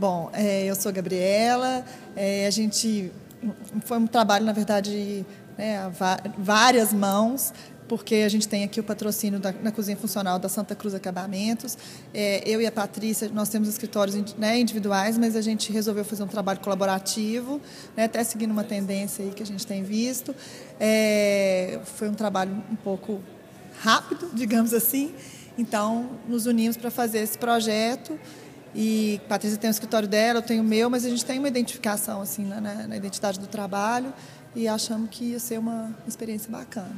Bom, é, eu sou Gabriela. É, a gente foi um trabalho, na verdade, né, várias mãos, porque a gente tem aqui o patrocínio da, na cozinha funcional da Santa Cruz Acabamentos. É, eu e a Patrícia, nós temos escritórios né, individuais, mas a gente resolveu fazer um trabalho colaborativo, né, até seguindo uma tendência aí que a gente tem visto. É, foi um trabalho um pouco rápido, digamos assim. Então, nos unimos para fazer esse projeto. E Patrícia tem o escritório dela, eu tenho o meu, mas a gente tem uma identificação assim na, na identidade do trabalho e achamos que ia ser uma experiência bacana.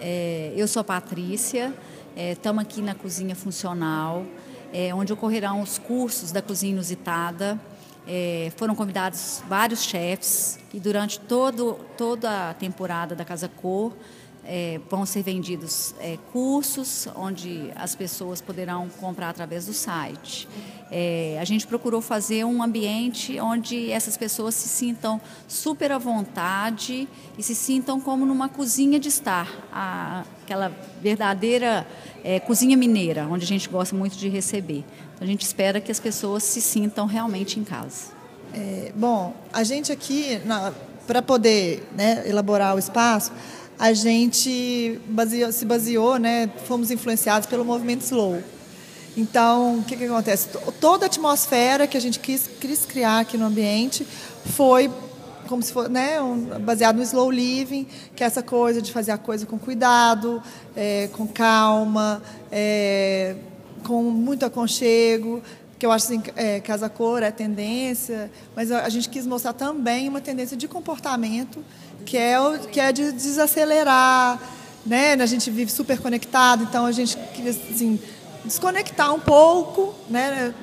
É, eu sou Patrícia, estamos é, aqui na Cozinha Funcional, é, onde ocorrerão os cursos da Cozinha Inusitada. É, foram convidados vários chefs e durante todo, toda a temporada da Casa Cor é, vão ser vendidos é, cursos onde as pessoas poderão comprar através do site. É, a gente procurou fazer um ambiente onde essas pessoas se sintam super à vontade e se sintam como numa cozinha de estar, a, aquela verdadeira é, cozinha mineira, onde a gente gosta muito de receber. Então, a gente espera que as pessoas se sintam realmente em casa. É, bom, a gente aqui, para poder né, elaborar o espaço, a gente baseou, se baseou, né, fomos influenciados pelo movimento slow. Então, o que, que acontece? Toda a atmosfera que a gente quis, quis criar aqui no ambiente foi como se fosse né, um, baseado no slow living, que é essa coisa de fazer a coisa com cuidado, é, com calma, é, com muito aconchego, que eu acho assim, é, casa cor é tendência, mas a gente quis mostrar também uma tendência de comportamento que é o que é de desacelerar, né? A gente vive super conectado, então a gente queria assim, desconectar um pouco, né?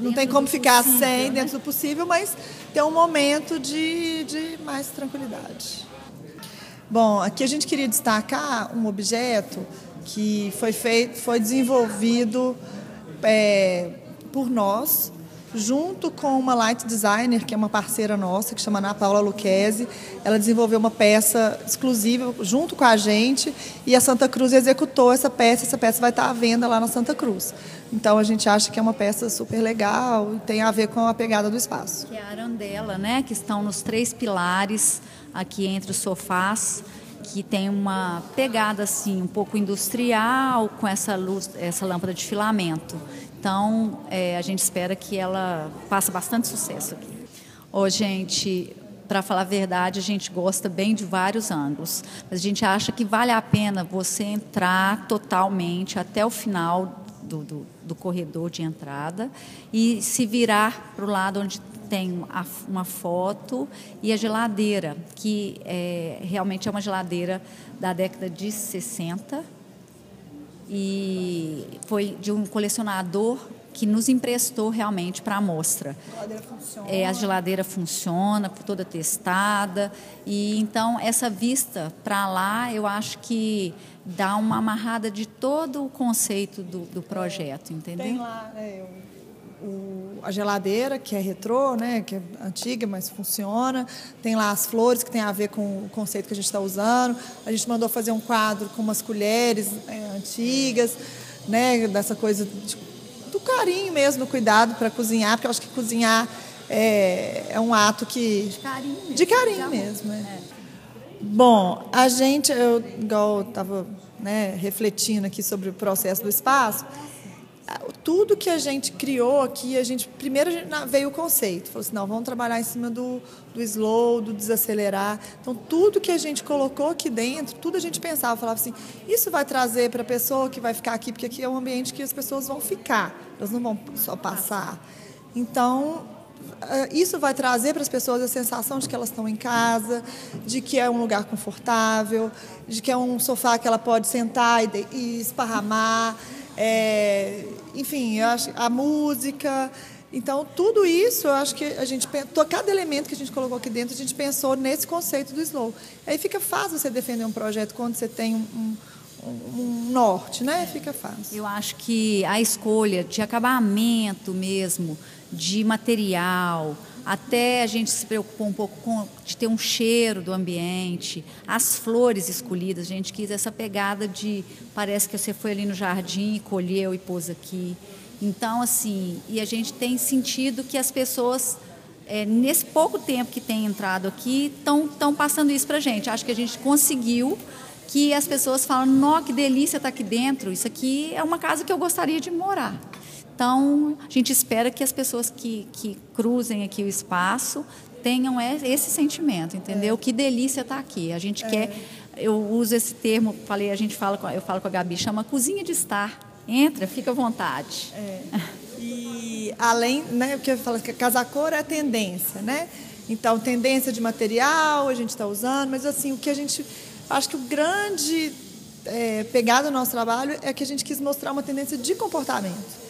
Não dentro tem como ficar possível, sem né? dentro do possível, mas ter um momento de, de mais tranquilidade. Bom, aqui a gente queria destacar um objeto que foi feito, foi desenvolvido é, por nós, junto com uma light designer, que é uma parceira nossa, que chama Ana Paula Luquezzi. Ela desenvolveu uma peça exclusiva junto com a gente e a Santa Cruz executou essa peça. Essa peça vai estar à venda lá na Santa Cruz. Então a gente acha que é uma peça super legal e tem a ver com a pegada do espaço. Que é a arandela, né? Que estão nos três pilares aqui entre os sofás que tem uma pegada assim um pouco industrial com essa luz, essa lâmpada de filamento. Então, é, a gente espera que ela faça bastante sucesso aqui. Ô, gente, para falar a verdade, a gente gosta bem de vários ângulos, mas a gente acha que vale a pena você entrar totalmente até o final do, do, do corredor de entrada e se virar para o lado onde tem uma foto e a geladeira, que é, realmente é uma geladeira da década de 60, e foi de um colecionador que nos emprestou realmente para a amostra. A geladeira funciona. É, a geladeira funciona, toda testada. E então essa vista para lá, eu acho que dá uma amarrada de todo o conceito do, do projeto, entendeu? Tem lá, né, o, a geladeira, que é retrô, né, que é antiga, mas funciona. Tem lá as flores, que tem a ver com o conceito que a gente está usando. A gente mandou fazer um quadro com umas colheres é, antigas, né, dessa coisa de, do carinho mesmo, do cuidado para cozinhar, porque eu acho que cozinhar é, é um ato que. De carinho mesmo. De carinho mesmo, é. é. Bom, a gente, eu, igual estava né, refletindo aqui sobre o processo do espaço, tudo que a gente criou aqui, a gente primeiro veio o conceito, falou assim, não, vamos trabalhar em cima do, do slow, do desacelerar. Então, tudo que a gente colocou aqui dentro, tudo a gente pensava, falava assim, isso vai trazer para a pessoa que vai ficar aqui, porque aqui é um ambiente que as pessoas vão ficar, elas não vão só passar. Então, eh, isso vai trazer para as pessoas a sensação de que elas estão em casa, de que é um lugar confortável, de que é um sofá que ela pode sentar e, e esparramar. É, enfim, acho, a música. Então, tudo isso, eu acho que a gente cada elemento que a gente colocou aqui dentro, a gente pensou nesse conceito do slow. Aí fica fácil você defender um projeto quando você tem um, um, um norte, né? Fica fácil. Eu acho que a escolha de acabamento mesmo, de material, até a gente se preocupou um pouco com de ter um cheiro do ambiente, as flores escolhidas, a gente quis essa pegada de parece que você foi ali no jardim colheu e pôs aqui. Então, assim, e a gente tem sentido que as pessoas, é, nesse pouco tempo que tem entrado aqui, estão passando isso para a gente. Acho que a gente conseguiu que as pessoas falam, nó, que delícia estar tá aqui dentro, isso aqui é uma casa que eu gostaria de morar. Então, a gente espera que as pessoas que, que cruzem aqui o espaço tenham esse sentimento, entendeu? É. Que delícia estar tá aqui. A gente é. quer, eu uso esse termo, falei, a gente fala, eu falo com a Gabi, chama cozinha de estar. Entra, fica à vontade. É. E além, né, porque eu falo que casa cor é tendência, né? Então, tendência de material a gente está usando, mas assim, o que a gente Acho que o grande é, pegada do nosso trabalho é que a gente quis mostrar uma tendência de comportamento.